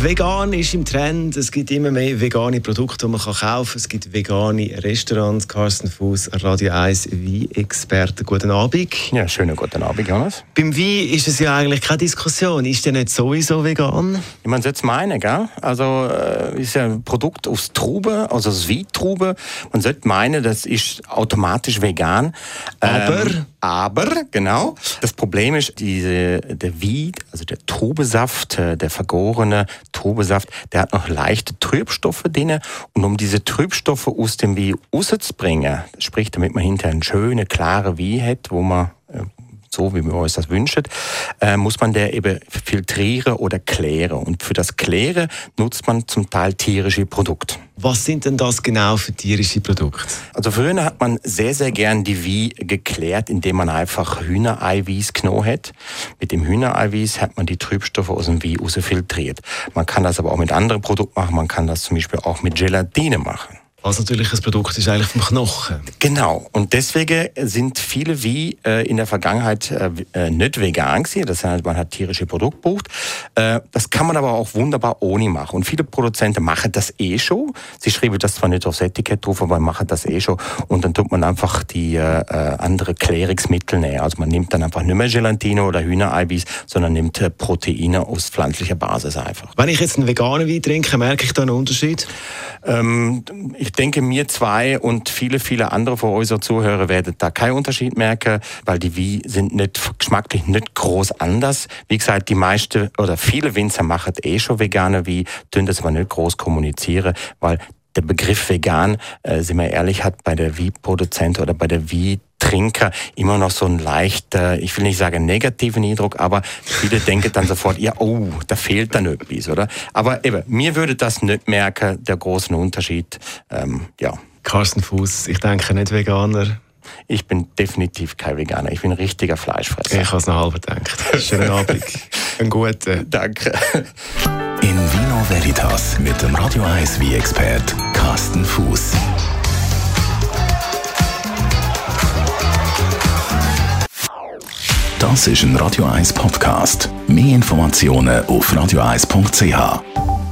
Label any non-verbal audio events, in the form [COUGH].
Vegan ist im Trend. Es gibt immer mehr vegane Produkte, die man kaufen kann. Es gibt vegane Restaurants. Carsten Fuß, Radio 1 Wein-Experte. Guten Abend. Ja, schönen guten Abend, Jonas. Beim Wein ist es ja eigentlich keine Diskussion. Ist der nicht sowieso vegan? Man sollte es meinen, gell? Also, äh, ist ja ein Produkt aus Trauben, also aus Weintrauben. Man sollte meinen, das ist automatisch vegan. Aber? Ähm, aber, genau. Das Problem ist, diese, der Wein, also der Trubesaft, äh, der vergorene Trubesaft, der hat noch leichte Trübstoffe drin. Und um diese Trübstoffe aus dem Wein rauszubringen, sprich, damit man hinterher eine schöne, klare Wein hat, wo man so, wie wir uns das wünschen, äh, muss man der eben filtrieren oder klären. Und für das Klären nutzt man zum Teil tierische Produkte. Was sind denn das genau für tierische Produkte? Also früher hat man sehr, sehr gern die Wie geklärt, indem man einfach Hühnereiweiß genommen hat. Mit dem Hühnereiweiß hat man die Trübstoffe aus dem Wie filtriert. Man kann das aber auch mit anderen Produkten machen. Man kann das zum Beispiel auch mit Gelatine machen. Was natürlich ein Produkt ist eigentlich vom Knochen. Genau. Und deswegen sind viele wie äh, in der Vergangenheit äh, äh nicht vegan gewesen. Das heißt, man hat tierische Produkte gebucht. Äh, das kann man aber auch wunderbar ohne machen. Und viele Produzenten machen das eh schon. Sie schreiben das zwar nicht aufs Etikett drauf, aber machen das eh schon. Und dann tut man einfach die äh, andere Klärungsmittel nehmen. Also man nimmt dann einfach nicht mehr Gelatine oder Hühnereiweiß, sondern nimmt Proteine aus pflanzlicher Basis einfach. Wenn ich jetzt einen veganen Wein trinke, merke ich da einen Unterschied? Ähm, ich denke, mir zwei und viele, viele andere von unseren Zuhörern werden da keinen Unterschied merken, weil die Wie sind nicht geschmacklich nicht groß anders. Wie gesagt, die meisten oder viele Winzer machen eh schon vegane Wie, tun das aber nicht groß kommunizieren, weil der Begriff vegan, äh, sind wir ehrlich, hat bei der Wie-Produzent oder bei der Wie Trinker immer noch so ein leichter, ich will nicht sagen negativen Eindruck, aber viele denken dann sofort, ja, oh, da fehlt dann etwas, oder? Aber eben, mir würde das nicht merken, der große Unterschied, ähm, ja. Carsten Fuß, ich denke nicht Veganer. Ich bin definitiv kein Veganer. Ich bin ein richtiger Fleischfresser. Ich habe es noch halb gedacht. Schönen Abend. [LAUGHS] Einen guten. Danke. In Vino Veritas mit dem Radio 1 wie expert Carsten Fuß. Das ist ein Radio 1 Podcast. Mehr Informationen auf radio1.ch.